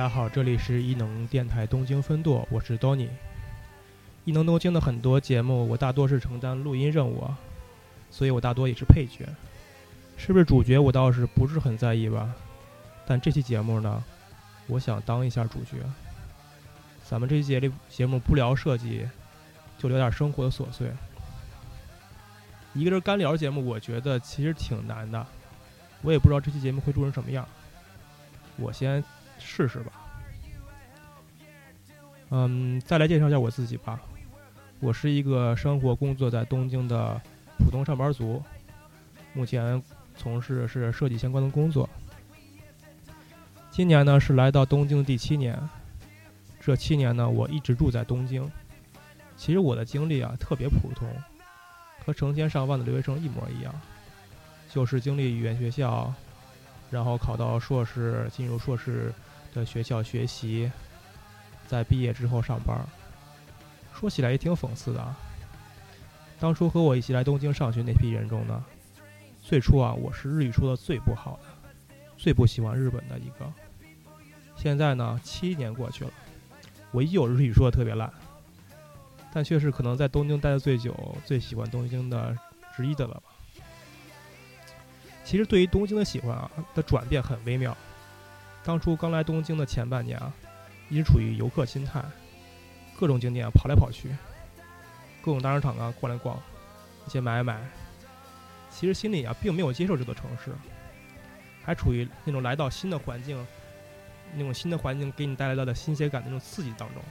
大家好，这里是异能电台东京分舵，我是 Donny。异能东京的很多节目，我大多是承担录音任务啊，所以我大多也是配角。是不是主角，我倒是不是很在意吧。但这期节目呢，我想当一下主角。咱们这期节里节目不聊设计，就聊点生活的琐碎。一个人干聊节目，我觉得其实挺难的。我也不知道这期节目会录成什么样。我先试试吧。嗯，再来介绍一下我自己吧。我是一个生活工作在东京的普通上班族，目前从事是设计相关的工作。今年呢是来到东京第七年，这七年呢我一直住在东京。其实我的经历啊特别普通，和成千上万的留学生一模一样，就是经历语言学校，然后考到硕士，进入硕士的学校学习，在毕业之后上班。说起来也挺讽刺的啊。当初和我一起来东京上学那批人中呢，最初啊我是日语说的最不好的，最不喜欢日本的一个。现在呢七年过去了，我依旧日语说的特别烂。但却是可能在东京待的最久、最喜欢东京的之一的了吧。其实对于东京的喜欢啊，的转变很微妙。当初刚来东京的前半年啊，一直处于游客心态，各种景点跑来跑去，各种大商场啊逛来逛，一些买买。其实心里啊并没有接受这座城市，还处于那种来到新的环境，那种新的环境给你带来的新鲜感那种刺激当中。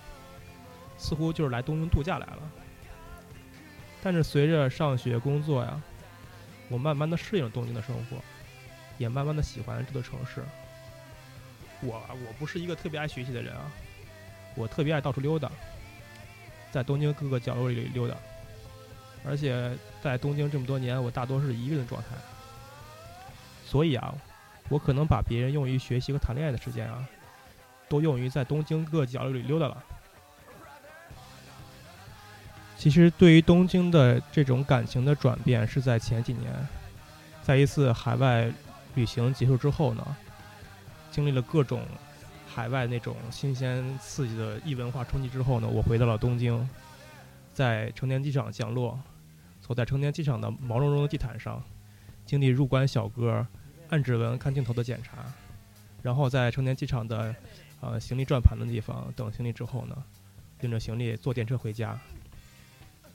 似乎就是来东京度假来了，但是随着上学工作呀，我慢慢的适应东京的生活，也慢慢的喜欢这座城市。我我不是一个特别爱学习的人啊，我特别爱到处溜达，在东京各个角落里溜达，而且在东京这么多年，我大多是一个人状态。所以啊，我可能把别人用于学习和谈恋爱的时间啊，都用于在东京各个角落里溜达了。其实，对于东京的这种感情的转变，是在前几年，在一次海外旅行结束之后呢，经历了各种海外那种新鲜刺激的异文化冲击之后呢，我回到了东京，在成田机场降落，走在成田机场的毛茸茸的地毯上，经历入关小哥按指纹、看镜头的检查，然后在成田机场的呃行李转盘的地方等行李之后呢，拎着行李坐电车回家。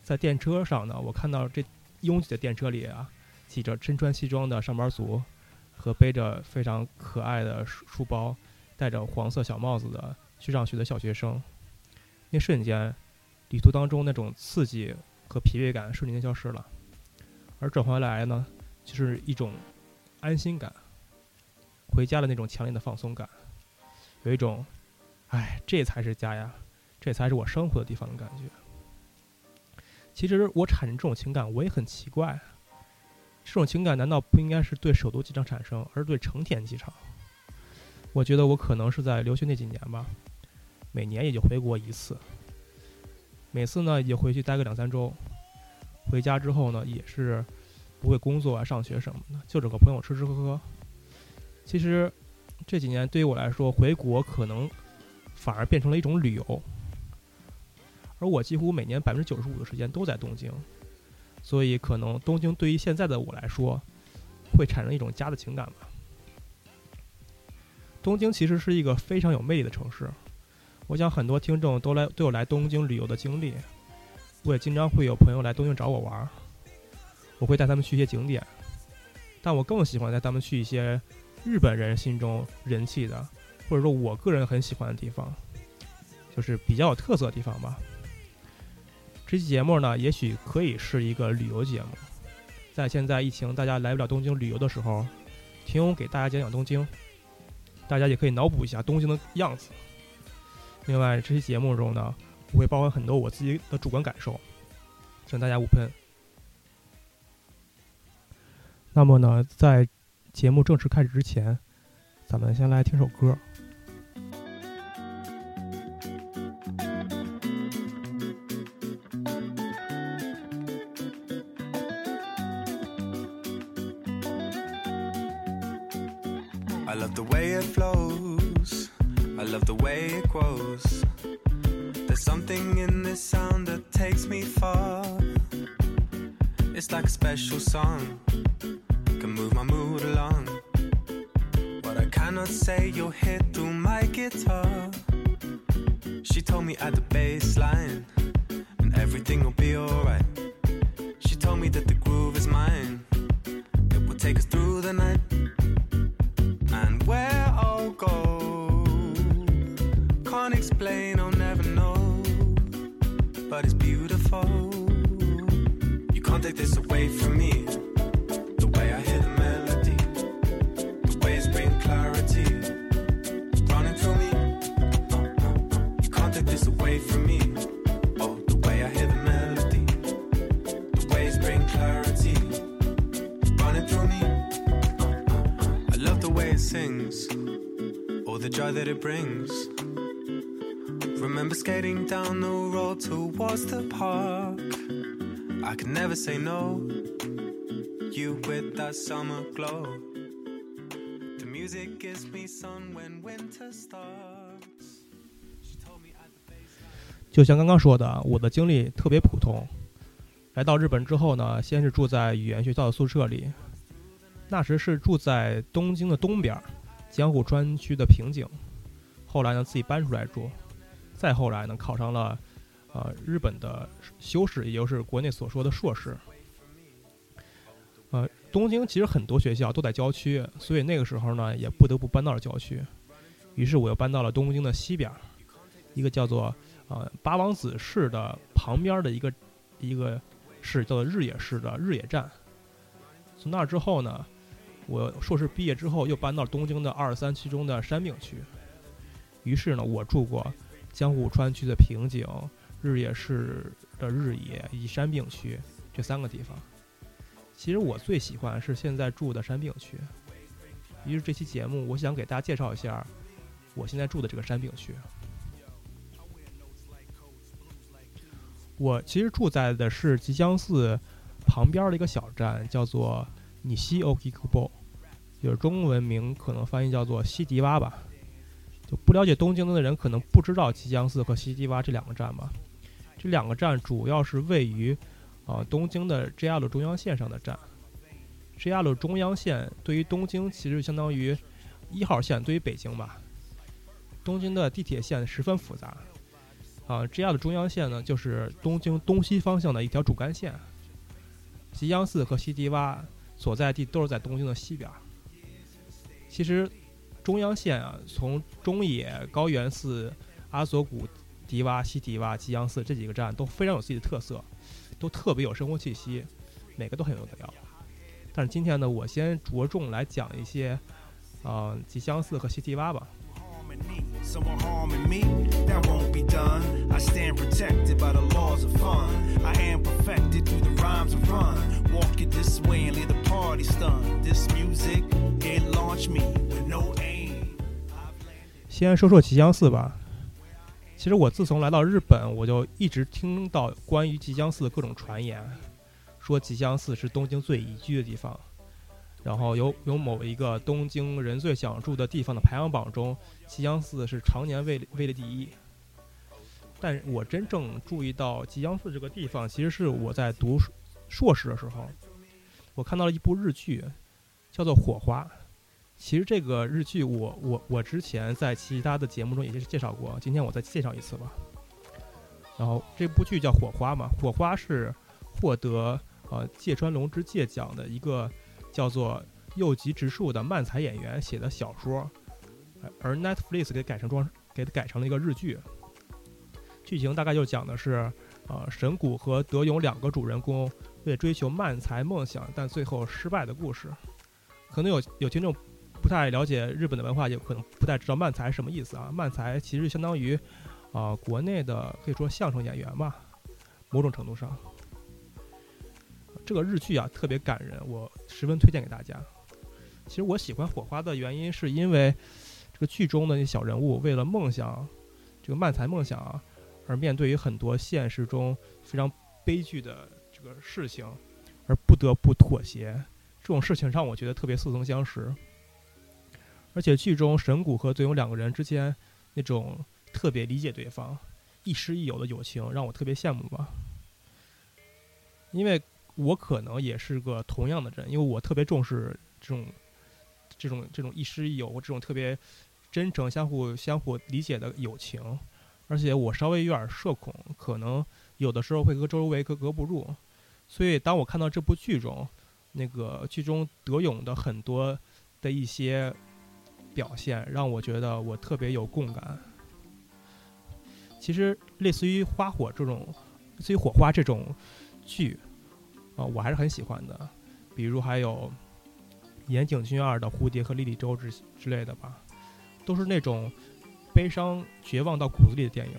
在电车上呢，我看到这拥挤的电车里啊，挤着身穿西装的上班族，和背着非常可爱的书书包、戴着黄色小帽子的去上学的小学生。那瞬间，旅途当中那种刺激和疲惫感瞬间消失了，而转回来呢，就是一种安心感，回家的那种强烈的放松感，有一种，哎，这才是家呀，这才是我生活的地方的感觉。其实我产生这种情感，我也很奇怪。这种情感难道不应该是对首都机场产生，而是对成田机场？我觉得我可能是在留学那几年吧，每年也就回国一次，每次呢也回去待个两三周。回家之后呢，也是不会工作啊、上学什么的，就找个朋友吃吃喝喝。其实这几年对于我来说，回国可能反而变成了一种旅游。而我几乎每年百分之九十五的时间都在东京，所以可能东京对于现在的我来说，会产生一种家的情感吧。东京其实是一个非常有魅力的城市，我想很多听众都来都有来东京旅游的经历，我也经常会有朋友来东京找我玩，我会带他们去一些景点，但我更喜欢带他们去一些日本人心中人气的，或者说我个人很喜欢的地方，就是比较有特色的地方吧。这期节目呢，也许可以是一个旅游节目，在现在疫情大家来不了东京旅游的时候，听我给大家讲讲东京，大家也可以脑补一下东京的样子。另外，这期节目中呢，我会包含很多我自己的主观感受，请大家勿喷。那么呢，在节目正式开始之前，咱们先来听首歌。Sound that takes me far. It's like a special song, can move my mood along. What I cannot say, you'll hear through my guitar. She told me at the bass line, and everything will be alright. She told me that the groove is mine, it will take us through the night. And where I'll go, can't explain. It's beautiful. You can't take this away from me. The way I hear the melody, the way it's bringing clarity, running through me. You can't take this away from me. Oh, the way I hear the melody, the way it's bringing clarity, running through me. I love the way it sings, all the joy that it brings. Remember skating down the road towards the park. I could never say no. You with that summer glow. The music gives me sun when winter starts. She told me at the baseline. 就像刚刚说的，我的经历特别普通。来到日本之后呢，先是住在语言学校的宿舍里，那时是住在东京的东边，江户川区的平井。后来呢，自己搬出来住，再后来呢，考上了呃日本的修士，也就是国内所说的硕士。呃，东京其实很多学校都在郊区，所以那个时候呢，也不得不搬到了郊区。于是我又搬到了东京的西边，一个叫做呃八王子市的旁边的一个一个市，叫做日野市的日野站。从那之后呢，我硕士毕业之后又搬到东京的二三区中的山并区。于是呢，我住过江户川区的平井、日野市的日野以及山并区这三个地方。其实我最喜欢是现在住的山并区。于是这期节目，我想给大家介绍一下我现在住的这个山并区。我其实住在的是吉祥寺旁边的一个小站，叫做尼西奥吉库波就是中文名可能翻译叫做西迪洼吧。就不了解东京的人可能不知道吉祥寺和西迪洼这两个站吧。这两个站主要是位于啊、呃东京的 JR 中央线上的站。JR 中央线对于东京其实相当于一号线对于北京吧。东京的地铁线十分复杂，啊，JR 中央线呢，就是东京东西方向的一条主干线。吉祥寺和西迪洼所在地都是在东京的西边儿。其实，中央线啊，从中野、高原寺、阿佐谷、迪洼、西迪洼、吉祥寺这几个站都非常有自己的特色，都特别有生活气息，每个都很有特调。但是今天呢，我先着重来讲一些，呃，吉祥寺和西迪洼吧。Walk it this swanlytheparty stunned. This music, it launched me with no. 先说说吉祥寺吧。其实我自从来到日本，我就一直听到关于吉祥寺的各种传言，说吉祥寺是东京最宜居的地方。然后有有某一个东京人最想住的地方的排行榜中，吉祥寺是常年位位列第一。但我真正注意到吉祥寺这个地方，其实是我在读硕士的时候，我看到了一部日剧，叫做《火花》。其实这个日剧我我我之前在其他的节目中也是介绍过，今天我再介绍一次吧。然后这部剧叫《火花》嘛，《火花》是获得呃芥川龙之介奖的一个叫做右吉直树的漫才演员写的小说，而 Netflix 给改成装给改成了一个日剧。剧情大概就讲的是，呃，神谷和德勇两个主人公为追求漫才梦想，但最后失败的故事。可能有有听众不太了解日本的文化，也可能不太知道漫才什么意思啊。漫才其实相当于啊、国内的可以说相声演员吧，某种程度上。这个日剧啊特别感人，我十分推荐给大家。其实我喜欢《火花》的原因，是因为这个剧中的那小人物为了梦想，这个漫才梦想啊，而面对于很多现实中非常悲剧的这个事情，而不得不妥协。这种事情让我觉得特别似曾相识。而且剧中神谷和德勇两个人之间那种特别理解对方、亦师亦友的友情，让我特别羡慕吧。因为我可能也是个同样的人，因为我特别重视这种、这种、这种亦师亦友，这种特别真诚、相互、相互理解的友情。而且我稍微有点社恐，可能有的时候会和周围格格不入。所以当我看到这部剧中，那个剧中德勇的很多的一些表现，让我觉得我特别有共感。其实类似于《花火》这种，类似于《火花》这种剧，啊、我还是很喜欢的。比如还有岩井俊二的《蝴蝶》和《莉莉周》之之类的吧，都是那种悲伤、绝望到骨子里的电影。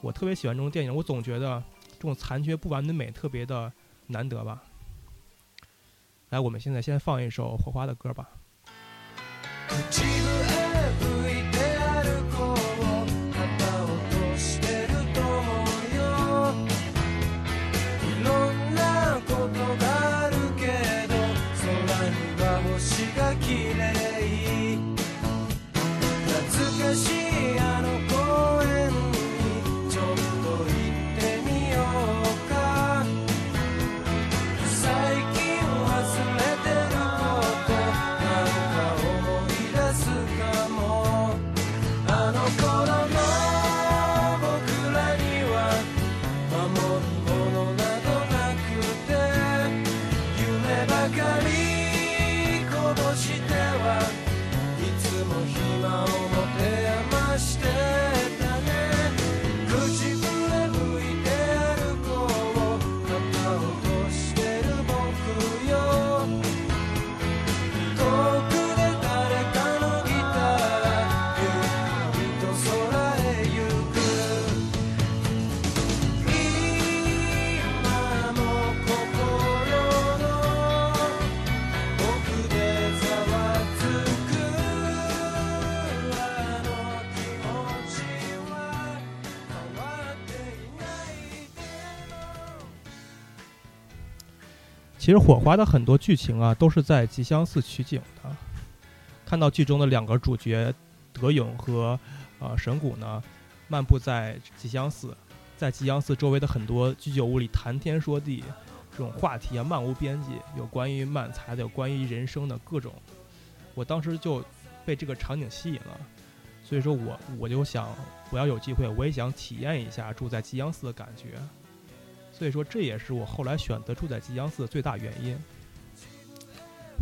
我特别喜欢这种电影，我总觉得这种残缺不完的美特别的难得吧。来，我们现在先放一首火花的歌吧。口其实《火花》的很多剧情啊，都是在吉祥寺取景的。看到剧中的两个主角德勇和呃神谷呢，漫步在吉祥寺，在吉祥寺周围的很多居酒屋里谈天说地，这种话题啊漫无边际，有关于漫才的，有关于人生的各种。我当时就被这个场景吸引了，所以说我我就想，我要有机会，我也想体验一下住在吉祥寺的感觉。所以说，这也是我后来选择住在吉祥寺的最大原因。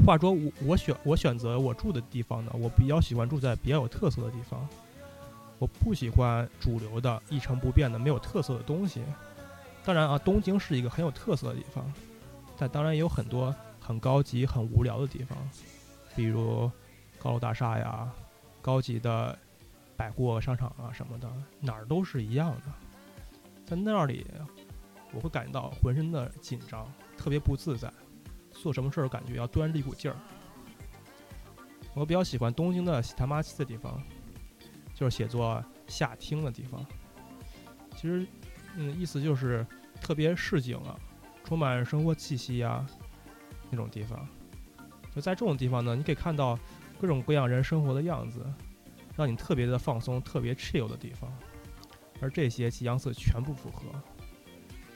话说我我选我选择我住的地方呢，我比较喜欢住在比较有特色的地方。我不喜欢主流的一成不变的没有特色的东西。当然啊，东京是一个很有特色的地方，但当然也有很多很高级、很无聊的地方，比如高楼大厦呀、高级的百货商场啊什么的，哪儿都是一样的。在那里，我会感到浑身的紧张，特别不自在，做什么事儿感觉要端着一股劲儿。我比较喜欢东京的喜他妈七的地方，就是写作下町的地方。其实，嗯，意思就是特别市井啊，充满生活气息啊那种地方。就在这种地方呢，你可以看到各种各样人生活的样子，让你特别的放松、特别 chill 的地方。而这些吉祥寺全部符合。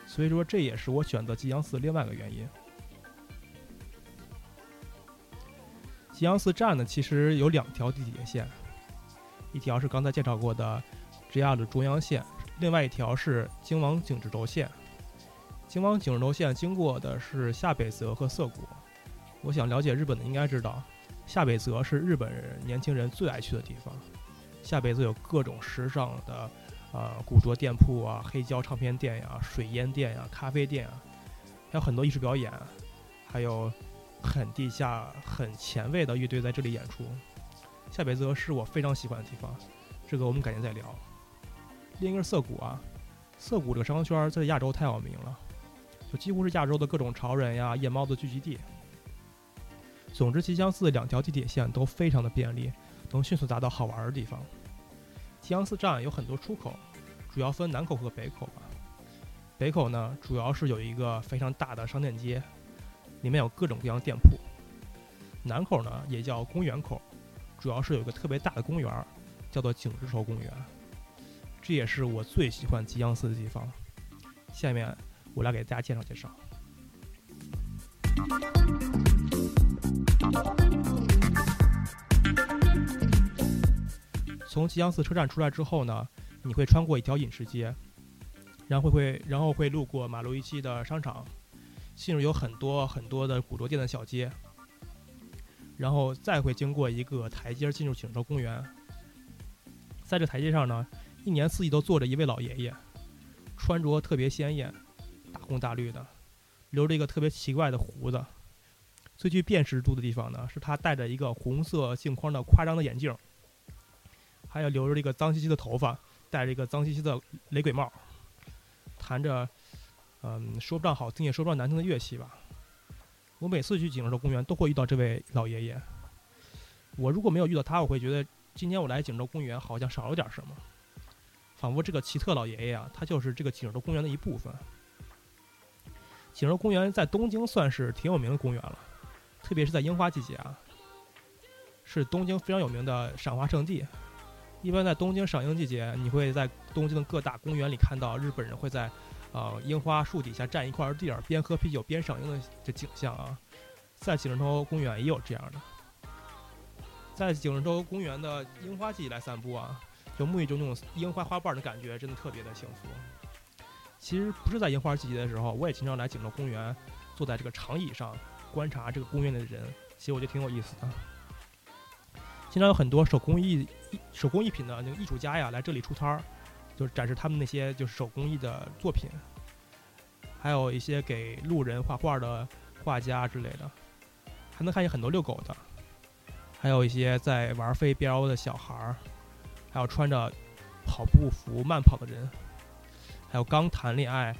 所以说，这也是我选择吉祥寺另外一个原因。吉祥寺站呢，其实有两条地铁线，一条是刚才介绍过的 JR 的中央线，另外一条是京王井之轴线。京王井之轴线经过的是下北泽和涩谷。我想了解日本的应该知道，下北泽是日本人年轻人最爱去的地方。下北泽有各种时尚的。啊，古着店铺啊，黑胶唱片店呀，水烟店呀，咖啡店啊，还有很多艺术表演，还有很地下、很前卫的乐队在这里演出。下北泽是我非常喜欢的地方，这个我们改天再聊。另一个是涩谷啊，涩谷这个商圈在亚洲太有名了，就几乎是亚洲的各种潮人呀、夜猫子聚集地。总之，吉祥寺两条地铁线都非常的便利，能迅速达到好玩的地方。吉祥寺站有很多出口，主要分南口和北口吧。北口呢，主要是有一个非常大的商店街，里面有各种各样的店铺。南口呢，也叫公园口，主要是有一个特别大的公园，叫做景之头公园，这也是我最喜欢吉阳寺的地方。下面我来给大家介绍介绍。从吉祥寺车站出来之后呢，你会穿过一条饮食街，然后会然后会路过马路一期的商场，进入有很多很多的古着店的小街，然后再会经过一个台阶进入景州公园。在这台阶上呢，一年四季都坐着一位老爷爷，穿着特别鲜艳，大红大绿的，留着一个特别奇怪的胡子。最具辨识度的地方呢，是他戴着一个红色镜框的夸张的眼镜，还有留着一个脏兮兮的头发，戴着一个脏兮兮的雷鬼帽，弹着，嗯，说不上好听也说不上难听的乐器吧。我每次去景州公园都会遇到这位老爷爷。我如果没有遇到他，我会觉得今天我来景州公园好像少了点什么，仿佛这个奇特老爷爷啊，他就是这个景州公园的一部分。景州公园在东京算是挺有名的公园了。特别是在樱花季节啊，是东京非常有名的赏花圣地。一般在东京赏樱季节，你会在东京的各大公园里看到日本人会在，呃，樱花树底下占一块地儿，边喝啤酒边赏樱的这景象啊。在景州公园也有这样的。在景州公园的樱花季来散步啊，就沐浴着那种樱花花瓣的感觉，真的特别的幸福。其实不是在樱花季节的时候，我也经常来景州公园，坐在这个长椅上。观察这个公园的人，其实我觉得挺有意思的。经常有很多手工艺、手工艺品的那个艺术家呀，来这里出摊儿，就是展示他们那些就是手工艺的作品。还有一些给路人画画的画家之类的，还能看见很多遛狗的，还有一些在玩飞镖的小孩儿，还有穿着跑步服慢跑的人，还有刚谈恋爱，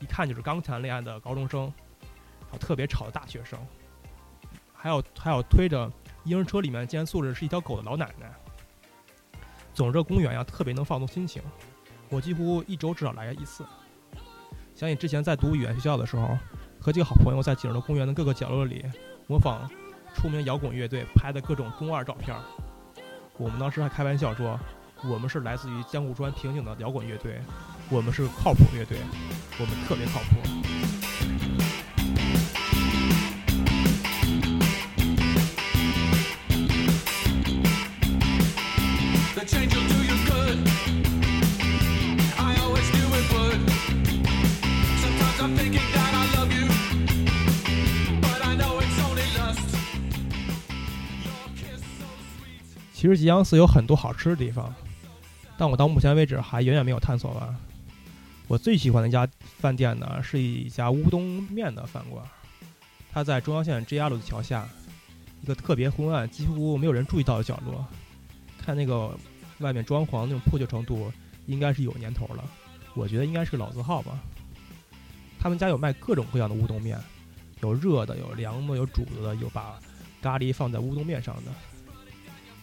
一看就是刚谈恋爱的高中生。还有特别吵的大学生，还有还有推着婴儿车里面竟然坐着是一条狗的老奶奶。总之，这公园呀特别能放松心情，我几乎一周至少来一次。想起之前在读语言学校的时候，和几个好朋友在景州公园的各个角落里模仿出名摇滚乐队拍的各种中二照片。我们当时还开玩笑说，我们是来自于江户川平井的摇滚乐队，我们是靠谱乐队，我们特别靠谱。其实吉阳寺有很多好吃的地方，但我到目前为止还远远没有探索完。我最喜欢的一家饭店呢，是一家乌冬面的饭馆，它在中央线 JR 路的桥下，一个特别昏暗、几乎没有人注意到的角落。看那个外面装潢那种破旧程度，应该是有年头了。我觉得应该是个老字号吧。他们家有卖各种各样的乌冬面，有热的，有凉的，有煮的，有把咖喱放在乌冬面上的。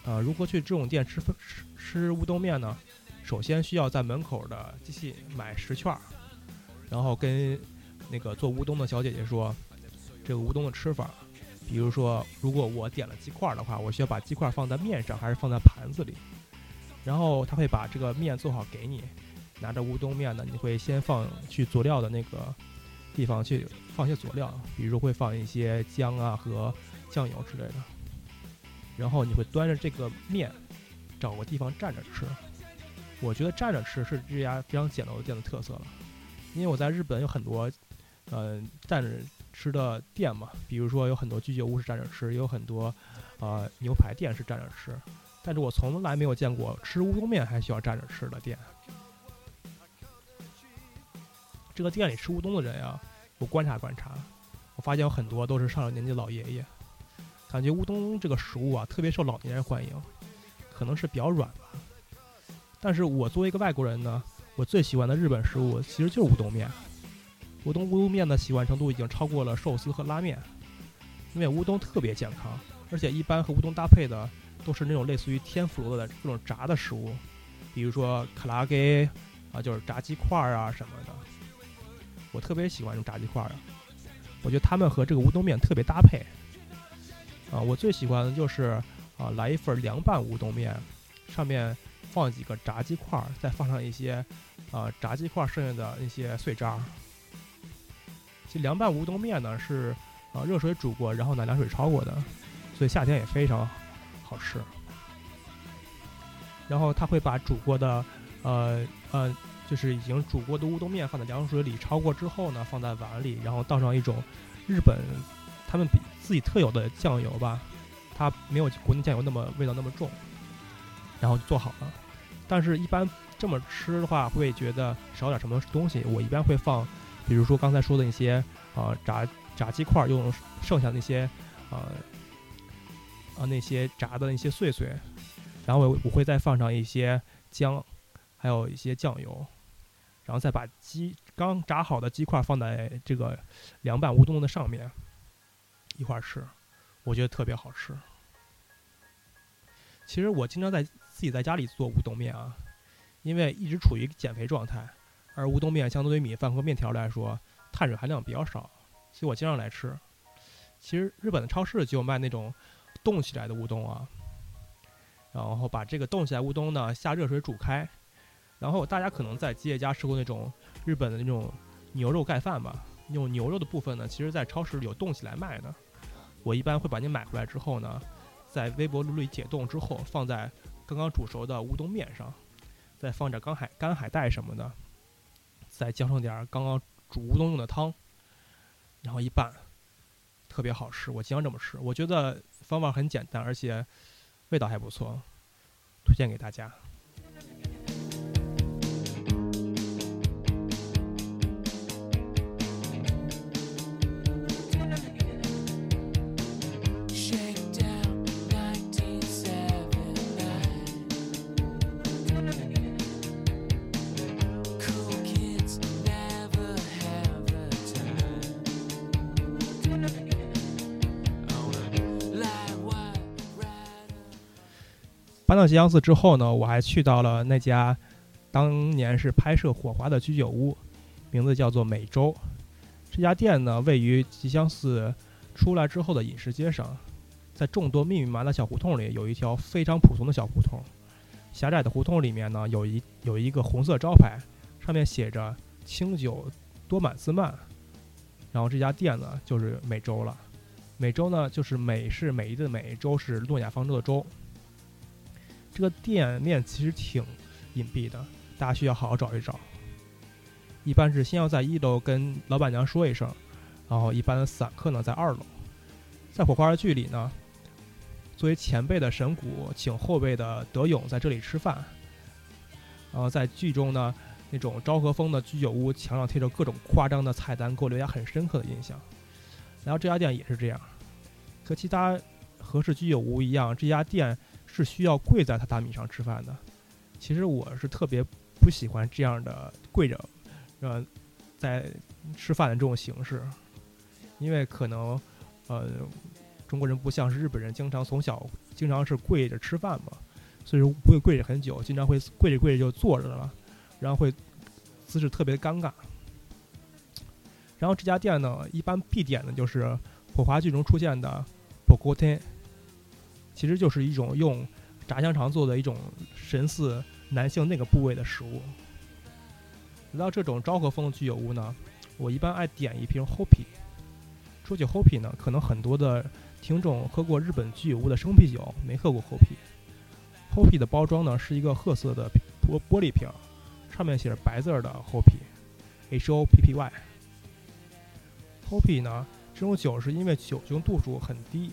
呃，如何去这种店吃吃吃乌冬面呢？首先需要在门口的机器买十券，然后跟那个做乌冬的小姐姐说这个乌冬的吃法。比如说，如果我点了鸡块的话，我需要把鸡块放在面上，还是放在盘子里？然后他会把这个面做好给你，拿着乌冬面呢，你会先放去佐料的那个地方去放些佐料，比如会放一些姜啊和酱油之类的。然后你会端着这个面，找个地方站着吃。我觉得站着吃是这家非常简陋的店的特色了，因为我在日本有很多，嗯、站着吃的店嘛，比如说有很多居酒屋是站着吃，也有很多，呃，牛排店是站着吃，但是我从来没有见过吃乌冬面还需要站着吃的店。这个店里吃乌冬的人呀，我观察观察，我发现有很多都是上了年纪老爷爷，感觉乌冬这个食物啊特别受老年人欢迎，可能是比较软吧。但是我作为一个外国人呢，我最喜欢的日本食物其实就是乌冬面。乌冬乌冬面的喜欢程度已经超过了寿司和拉面，因为乌冬特别健康，而且一般和乌冬搭配的都是那种类似于天妇罗的各种炸的食物，比如说卡拉给啊，就是炸鸡块啊什么的。我特别喜欢这种炸鸡块啊，我觉得他们和这个乌冬面特别搭配。啊，我最喜欢的就是啊，来一份凉拌乌冬面，上面放几个炸鸡块儿，再放上一些啊炸鸡块儿剩下的那些碎渣儿。其实凉拌乌冬面呢是啊热水煮过，然后呢凉水焯过的，所以夏天也非常好吃。然后他会把煮过的呃呃就是已经煮过的乌冬面放在凉水里焯过之后呢，放在碗里，然后倒上一种日本他们比自己特有的酱油吧，它没有国内酱油那么味道那么重，然后就做好了。但是，一般这么吃的话，会觉得少点什么东西。我一般会放，比如说刚才说的那些呃炸炸鸡块，用剩下那些呃呃那些炸的那些碎碎，然后我我会再放上一些姜，还有一些酱油，然后再把鸡刚炸好的鸡块放在这个凉拌乌冬的上面一块儿吃，我觉得特别好吃。其实我经常在自己在家里做乌冬面啊，因为一直处于减肥状态，而乌冬面相对于米饭和面条来说，碳水含量比较少，所以我经常来吃。其实日本的超市就有卖那种冻起来的乌冬啊，然后把这个冻起来乌冬呢下热水煮开，然后大家可能在吉野家吃过那种日本的那种牛肉盖饭吧，那种牛肉的部分呢，其实在超市里有冻起来卖的。我一般会把你买回来之后呢，在微波炉里解冻之后，放在刚刚煮熟的乌冬面上，再放点干海干海带什么的，再浇上点刚刚煮乌冬用的汤，然后一拌，特别好吃。我经常这么吃，我觉得方法很简单，而且味道还不错，推荐给大家。吉祥寺之后呢，我还去到了那家当年是拍摄《火花》的居酒屋，名字叫做美洲。这家店呢，位于吉祥寺出来之后的饮食街上，在众多密密麻麻的小胡同里，有一条非常普通的小胡同。狭窄的胡同里面呢，有一有一个红色招牌，上面写着“清酒多满斯曼”。然后这家店呢，就是美洲了。美洲呢，就是美是美丽的美，洲是诺亚方舟的洲。这个店面其实挺隐蔽的，大家需要好好找一找。一般是先要在一楼跟老板娘说一声，然后一般散客呢在二楼。在火花的剧里呢，作为前辈的神谷请后辈的德勇在这里吃饭。然后在剧中呢，那种昭和风的居酒屋墙上贴着各种夸张的菜单，给我留下很深刻的印象。然后这家店也是这样，和其他和式居酒屋一样，这家店是需要跪在榻榻米上吃饭的。其实我是特别不喜欢这样的跪着，呃，在吃饭的这种形式，因为可能，呃，中国人不像是日本人，经常从小经常是跪着吃饭嘛，所以说不会跪着很久，经常会跪着跪着就坐着了，然后会姿势特别尴尬。然后这家店呢，一般必点的就是火华剧中出现的 b o g o t e 其实就是一种用炸香肠做的一种神似男性那个部位的食物。来到这种昭和风的居酒屋呢，我一般爱点一瓶 Hoppy。说起 Hoppy 呢，可能很多的听众喝过日本居酒屋的生啤酒，没喝过 Hoppy。Hoppy 的包装呢是一个褐色的玻玻璃瓶，上面写着白字儿的 Hoppy，H O P P Y。Hoppy 呢，这种酒是因为酒精度数很低，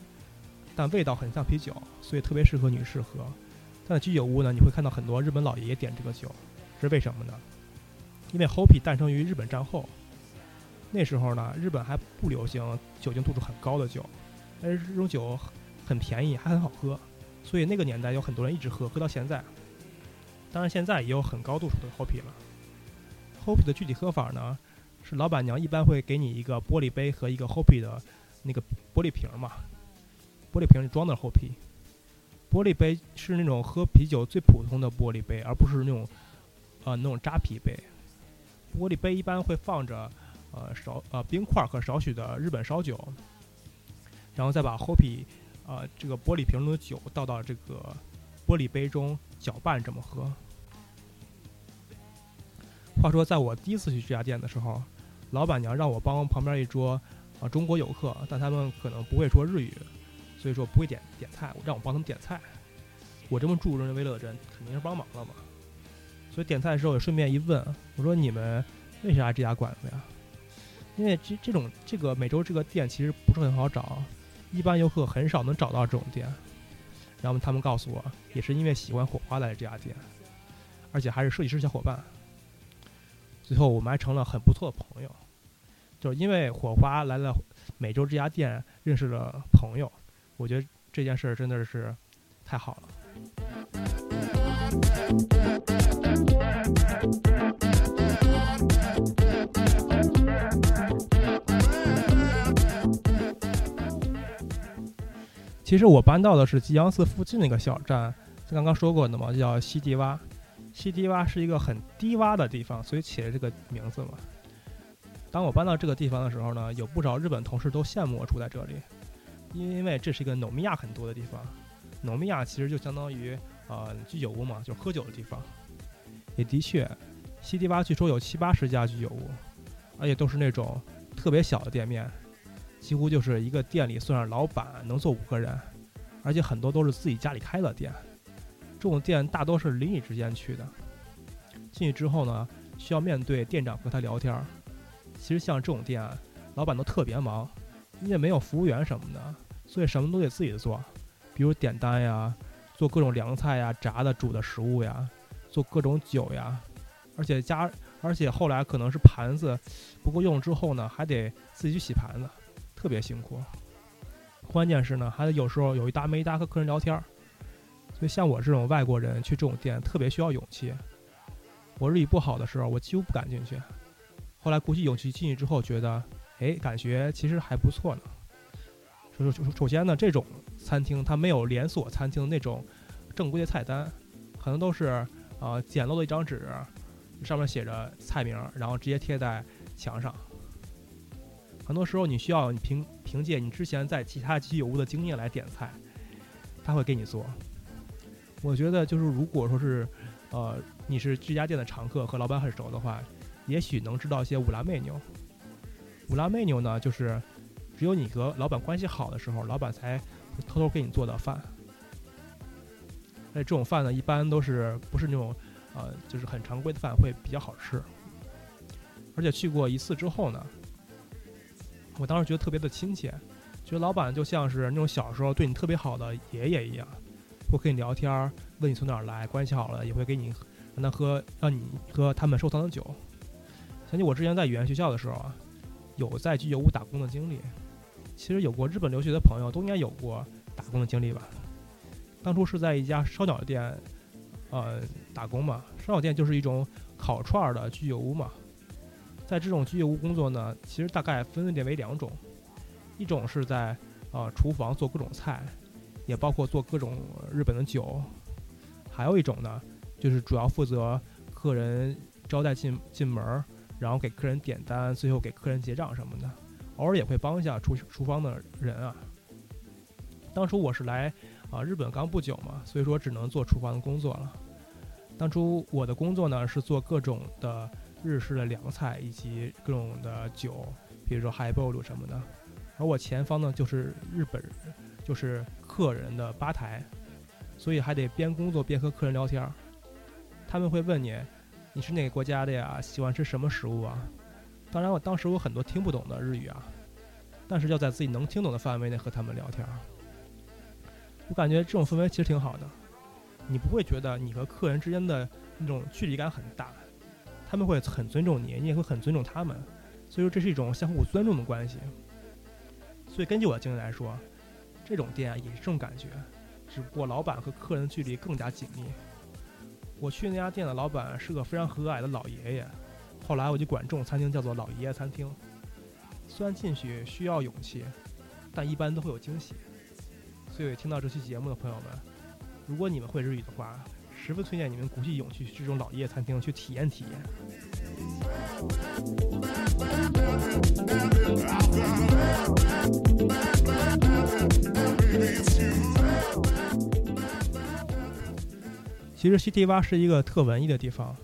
但味道很像啤酒，所以特别适合女士喝。但在居酒屋呢，你会看到很多日本老爷爷点这个酒，是为什么呢？因为 Hoppy 诞生于日本战后，那时候呢，日本还不流行酒精度数很高的酒，但是这种酒很便宜，还很好喝，所以那个年代有很多人一直喝，喝到现在。当然，现在也有很高度数的 Hoppy 了。Hoppy 的具体喝法呢，是老板娘一般会给你一个玻璃杯和一个 Hoppy 的那个玻璃瓶嘛，玻璃瓶里装的 Hoppy。玻璃杯是那种喝啤酒最普通的玻璃杯，而不是那种呃那种扎啤杯。玻璃杯一般会放着呃少呃冰块和少许的日本烧酒，然后再把 Hoppy 呃这个玻璃瓶中的酒倒到这个玻璃杯中搅拌这么喝。话说，在我第一次去这家店的时候，老板娘让我帮旁边一桌啊中国游客，但他们可能不会说日语，所以说不会点点菜，让我帮他们点菜。我这么助人为乐的人，肯定是帮忙了嘛。所以点菜的时候也顺便一问，我说你们为啥这家馆子呀？因为这这种这个每周这个店其实不是很好找，一般游客很少能找到这种店。然后他们告诉我，也是因为喜欢火花来这家店，而且还是设计师小伙伴。最后我们还成了很不错的朋友，就是因为火花来了美洲这家店，认识了朋友。我觉得这件事儿真的是太好了。其实我搬到的是吉阳寺附近那个小站，就刚刚说过的嘛，叫西迪洼。西迪洼是一个很低洼的地方，所以起了这个名字嘛。当我搬到这个地方的时候呢，有不少日本同事都羡慕我住在这里，因为这是一个农米亚很多的地方。农米亚其实就相当于呃居酒屋嘛，就是喝酒的地方。也的确，西迪巴据说有七八十家居酒屋，而且都是那种特别小的店面，几乎就是一个店里算上老板能坐五个人，而且很多都是自己家里开的店。这种店大多是邻里之间去的，进去之后呢，需要面对店长和他聊天。其实像这种店，老板都特别忙，因为没有服务员什么的，所以什么都得自己做，比如点单呀，做各种凉菜呀、炸的、煮的食物呀，做各种酒呀，而且加，而且后来可能是盘子不够用之后呢，还得自己去洗盘子，特别辛苦。关键是呢，还得有时候有一搭没一搭和客人聊天儿。所以像我这种外国人去这种店特别需要勇气。我日语不好的时候，我几乎不敢进去。后来鼓起勇气进去之后，觉得，哎，感觉其实还不错呢。首首首先呢，这种餐厅它没有连锁餐厅那种正规的菜单，可能都是、呃简陋的一张纸，上面写着菜名，然后直接贴在墙上。很多时候你需要你凭凭借你之前在其他居酒屋的经验来点菜，他会给你做。我觉得就是如果说是，呃，你是这家店的常客和老板很熟的话，也许能知道一些五拉妹牛。五拉妹牛呢，就是只有你和老板关系好的时候，老板才偷偷给你做的饭。而且这种饭呢，一般都是不是那种，呃，就是很常规的饭，会比较好吃。而且去过一次之后呢，我当时觉得特别的亲切，觉得老板就像是那种小时候对你特别好的爷爷一样。会跟你聊天，问你从哪儿来，关系好了也会给你让他喝，让你喝他们收藏的酒。想起我之前在语言学校的时候啊，有在居酒屋打工的经历。其实有过日本留学的朋友都应该有过打工的经历吧。当初是在一家烧鸟店，呃，打工嘛。烧鸟店就是一种烤串儿的居酒屋嘛。在这种居酒屋工作呢，其实大概分裂为两种，一种是在呃厨房做各种菜。也包括做各种日本的酒，还有一种呢，就是主要负责客人招待进进门，然后给客人点单，最后给客人结账什么的。偶尔也会帮一下厨厨房的人啊。当初我是来啊日本刚不久嘛，所以说只能做厨房的工作了。当初我的工作呢是做各种的日式的凉菜以及各种的酒，比如说 highball 什么的。而我前方呢就是日本人。就是客人的吧台，所以还得边工作边和客人聊天。他们会问你，你是哪个国家的呀？喜欢吃什么食物啊？当然，我当时有很多听不懂的日语啊，但是要在自己能听懂的范围内和他们聊天儿。我感觉这种氛围其实挺好的，你不会觉得你和客人之间的那种距离感很大，他们会很尊重你，你也会很尊重他们，所以说这是一种相互尊重的关系。所以根据我的经验来说。这种店啊也是这种感觉，只不过老板和客人的距离更加紧密。我去那家店的老板是个非常和蔼的老爷爷，后来我就管这种餐厅叫做“老爷爷餐厅”。虽然进去需要勇气，但一般都会有惊喜。所以听到这期节目的朋友们，如果你们会日语的话，十分推荐你们鼓起勇气去这种老爷爷餐厅去体验体验。其实西堤洼是一个特文艺的地方，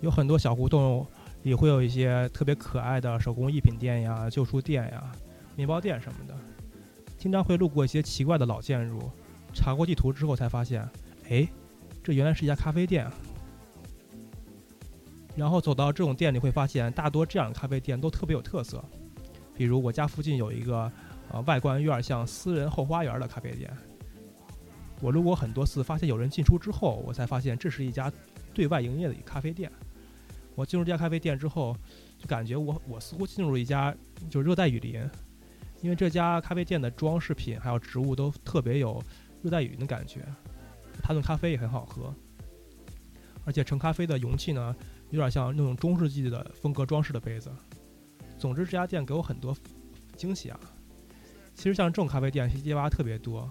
有很多小胡同也会有一些特别可爱的手工艺品店呀、旧书店呀、面包店什么的。经常会路过一些奇怪的老建筑，查过地图之后才发现，哎，这原来是一家咖啡店。然后走到这种店里，会发现大多这样的咖啡店都特别有特色。比如我家附近有一个，呃，外观有点像私人后花园的咖啡店。我路过很多次，发现有人进出之后，我才发现这是一家对外营业的咖啡店。我进入这家咖啡店之后，就感觉我我似乎进入了一家就热带雨林，因为这家咖啡店的装饰品还有植物都特别有热带雨林的感觉。它的咖啡也很好喝，而且盛咖啡的容器呢，有点像那种中世纪的风格装饰的杯子。总之，这家店给我很多惊喜啊！其实像这种咖啡店，西街洼特别多，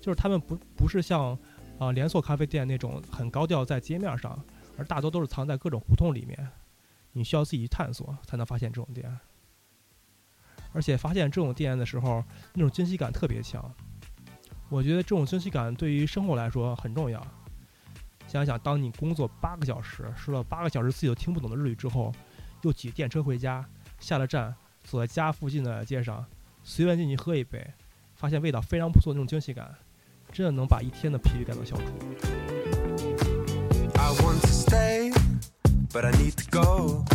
就是他们不不是像啊、连锁咖啡店那种很高调在街面上，大多都是藏在各种胡同里面，你需要自己去探索才能发现这种店。而且发现这种店的时候，那种惊喜感特别强。我觉得这种惊喜感对于生活来说很重要。想想，当你工作八个小时，说了八个小时自己都听不懂的日语之后，又挤电车回家，下了站，走在家附近的街上，随便进去喝一杯，发现味道非常不错的那种惊喜感，真的能把一天的疲惫感都消除。but I need to go.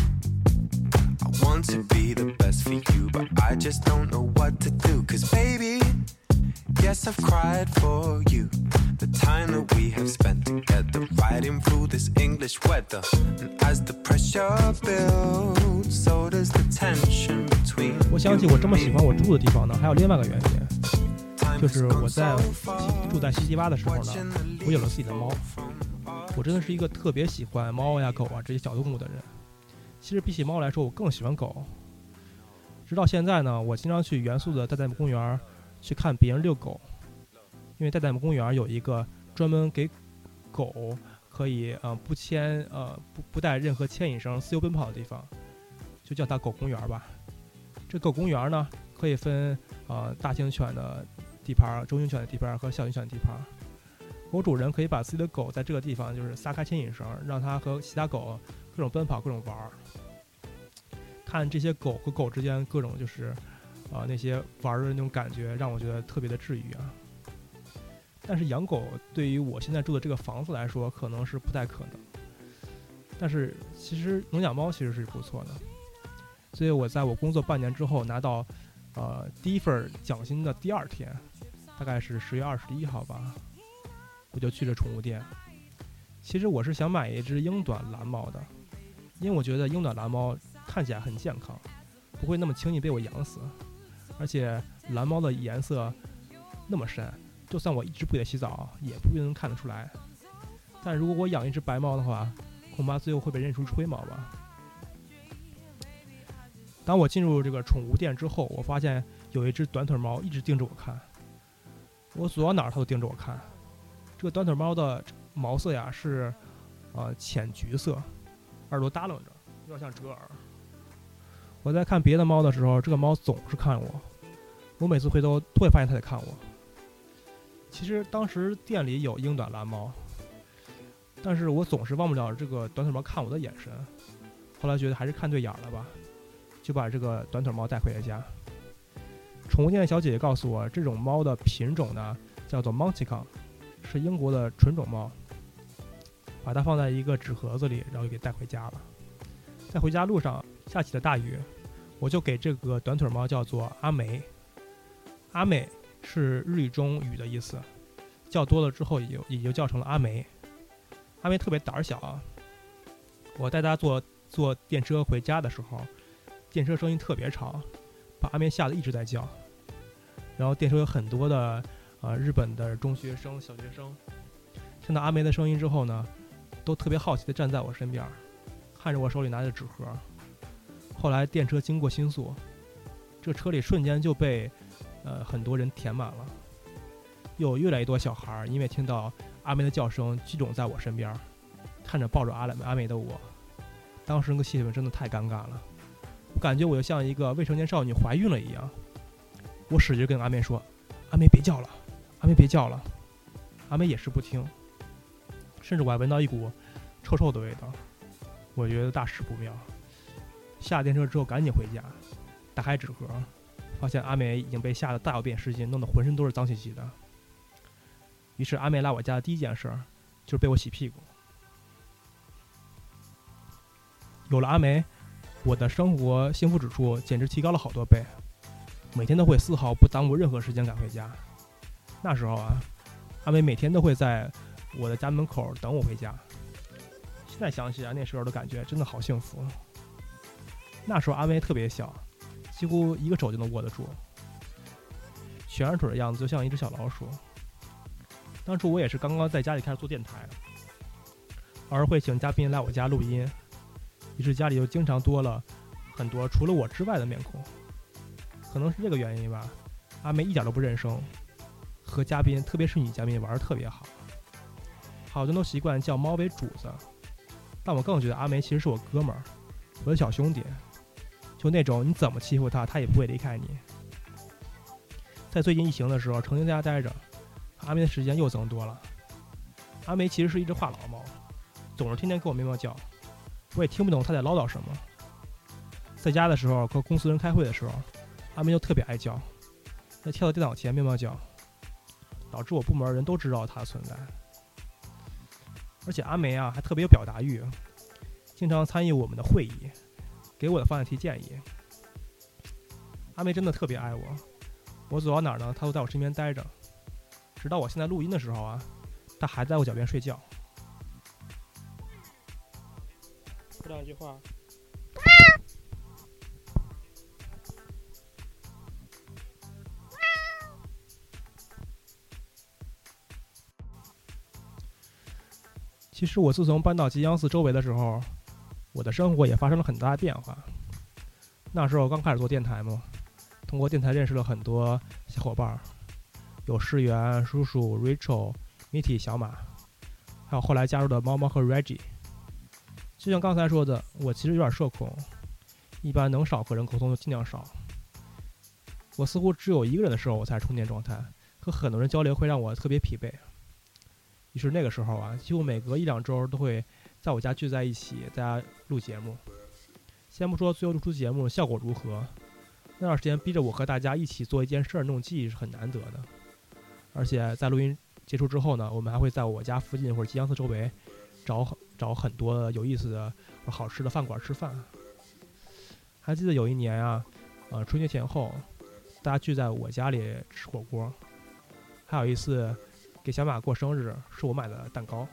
I want to be the best for you, but I just don't know what to do. Cause baby, yes, I've cried for you. The time that we have spent together, riding through this English weather. And as the pressure builds, so does the tension between. 我想起 you 我这么 and 喜 me. 欢我住的地方呢，还有另外一个原因， Time 就 has 是我 gone 在 so 西 far. 住在西堤洼的时候呢， Watching the 我有了自己的 leaves 猫。 我真的是一个特别喜欢猫呀、狗啊这些小动物的人。其实比起猫来说，我更喜欢狗。直到现在呢，我经常去元素的代代木公园去看别人遛狗，因为代代木公园有一个专门给狗可以呃不牵呃不不带任何牵引绳自由奔跑的地方，就叫它狗公园吧。这狗公园呢，可以分呃大型犬的地盘、中型犬的地盘和小型犬的地盘。狗主人可以把自己的狗在这个地方就是撒开牵引绳，让它和其他狗各种奔跑、各种玩儿。看这些狗和狗之间各种就是，啊、那些玩的那种感觉，让我觉得特别的治愈啊。但是养狗对于我现在住的这个房子来说，可能是不太可能。但是其实能养猫其实是不错的，所以我在我工作半年之后拿到，呃第一份奖金的第二天，大概是十月二十一号吧，我就去了宠物店。其实我是想买一只英短蓝猫的，因为我觉得英短蓝猫看起来很健康，不会那么轻易被我养死，而且蓝猫的颜色那么深，就算我一直不给它洗澡，也不一定能看得出来。但如果我养一只白猫的话，恐怕最后会被认出是灰毛吧。当我进入这个宠物店之后，我发现有一只短腿猫一直盯着我看，我走到哪儿它都盯着我看。这个短腿猫的毛色呀是，呃浅橘色，耳朵耷拉着，有点像折耳。我在看别的猫的时候，这个猫总是看我，我每次回头都会发现它在看我。其实当时店里有英短蓝猫，但是我总是忘不了这个短腿猫看我的眼神。后来觉得还是看对眼了吧，就把这个短腿猫带回了家。宠物店小姐姐告诉我，这种猫的品种呢叫做 Monticon，是英国的纯种猫。把它放在一个纸盒子里，然后就给带回家了。在回家路上下起了大雨，我就给这个短腿猫叫做阿梅。阿美是日语中雨的意思，叫多了之后也就也就叫成了阿梅。阿梅特别胆儿小啊，我带它坐坐电车回家的时候，电车声音特别吵，把阿梅吓得一直在叫。然后电车有很多的呃日本的中学生、小学生，听到阿梅的声音之后呢，都特别好奇地站在我身边，看着我手里拿着纸盒。后来电车经过新宿，这车里瞬间就被呃很多人填满了，有越来越多小孩儿因为听到阿梅的叫声聚拢在我身边，看着抱着阿梅阿梅的我，当时那个气氛真的太尴尬了，我感觉我就像一个未成年少女怀孕了一样。我使劲跟阿梅说：“阿梅别叫了，阿梅别叫了。”阿梅也是不听。甚至我还闻到一股臭臭的味道，我觉得大事不妙。下电车之后赶紧回家，打开纸盒，发现阿梅已经被吓得大小便失禁，弄得浑身都是脏兮兮的。于是阿梅来我家的第一件事就是被我洗屁股。有了阿梅，我的生活幸福指数简直提高了好多倍，每天都会丝毫不耽误任何时间赶回家。那时候啊，阿梅每天都会在我的家门口等我回家。现在想起来，那时候的感觉真的好幸福。那时候阿梅特别小，几乎一个手就能握得住，悬着腿的样子就像一只小老鼠。当初我也是刚刚在家里开始做电台，偶尔会请嘉宾来我家录音，于是家里就经常多了很多除了我之外的面孔。可能是这个原因吧，阿梅一点都不认生，和嘉宾，特别是女嘉宾玩的特别好。好多人都习惯叫猫为主子，但我更觉得阿梅其实是我哥们儿，我的小兄弟，就那种你怎么欺负他，他也不会离开你。在最近疫情的时候，成天在家待着，阿梅的时间又增多了。阿梅其实是一只话痨猫，总是天天跟我喵喵叫，我也听不懂她在唠叨什么。在家的时候和公司人开会的时候，阿梅就特别爱叫，她跳到电脑前喵喵叫，导致我部门人都知道他的存在。而且阿梅啊，还特别有表达欲，经常参与我们的会议，给我的方案提建议。阿梅真的特别爱我，我走到哪儿呢，她都在我身边待着，直到我现在录音的时候啊，她还在我脚边睡觉。说两句话。其实我自从搬到吉祥寺周围的时候，我的生活也发生了很大的变化。那时候刚开始做电台嘛，通过电台认识了很多小伙伴儿，有世源、叔叔、Rachel、Mitty、小马，还有后来加入的猫猫和 Reggie。就像刚才说的，我其实有点社恐，一般能少和人沟通就尽量少。我似乎只有一个人的时候我才充电状态，和很多人交流会让我特别疲惫。于是那个时候啊，几乎每隔一两周都会在我家聚在一起，大家录节目。先不说最后录出节目效果如何，那段时间逼着我和大家一起做一件事儿，那种记忆是很难得的。而且在录音结束之后呢，我们还会在我家附近或者吉祥寺周围找找很多有意思的、好吃的饭馆吃饭。还记得有一年啊，呃，春节前后，大家聚在我家里吃火锅，还有一次。给小马过生日，是我买的蛋糕。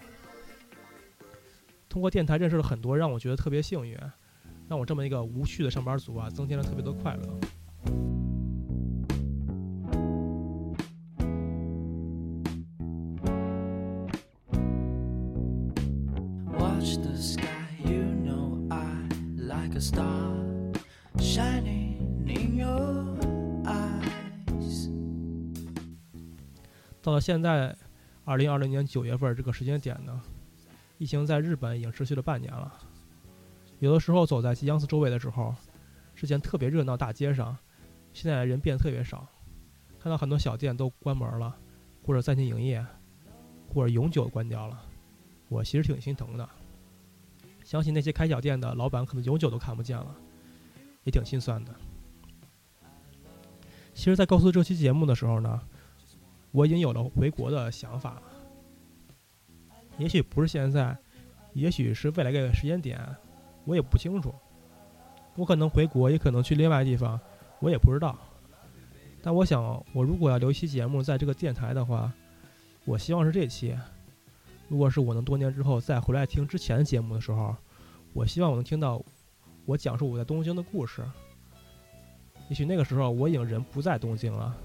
通过电台认识了很多，让我觉得特别幸运，让我这么一个无趣的上班族啊，增添了特别多快乐。现在，二零二零年九月份这个时间点呢，疫情在日本已经持续了半年了。有的时候走在吉阳寺周围的时候，之前特别热闹大街上，现在人变得特别少，看到很多小店都关门了，或者暂停营业，或者永久关掉了。我其实挺心疼的，相信那些开小店的老板可能永久都看不见了，也挺心酸的。其实，在构思这期节目的时候呢，我已经有了回国的想法。也许不是现在，也许是未来这个时间点，我也不清楚。我可能回国，也可能去另外地方，我也不知道。但我想，我如果要留一期节目在这个电台的话，我希望是这期。如果是我能多年之后再回来听之前节目的时候，我希望我能听到我讲述我在东京的故事。也许那个时候我已经人不在东京了，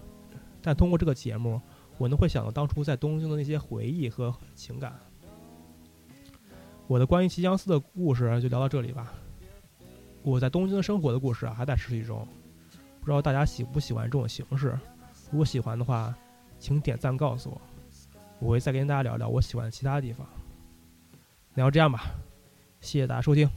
但通过这个节目，我能会想到当初在东京的那些回忆和情感。我的关于吉祥寺的故事就聊到这里吧。我在东京的生活的故事啊还在持续中，不知道大家喜不喜欢这种形式。如果喜欢的话，请点赞告诉我，我会再跟大家聊聊我喜欢其他地方。那要这样吧，谢谢大家收听。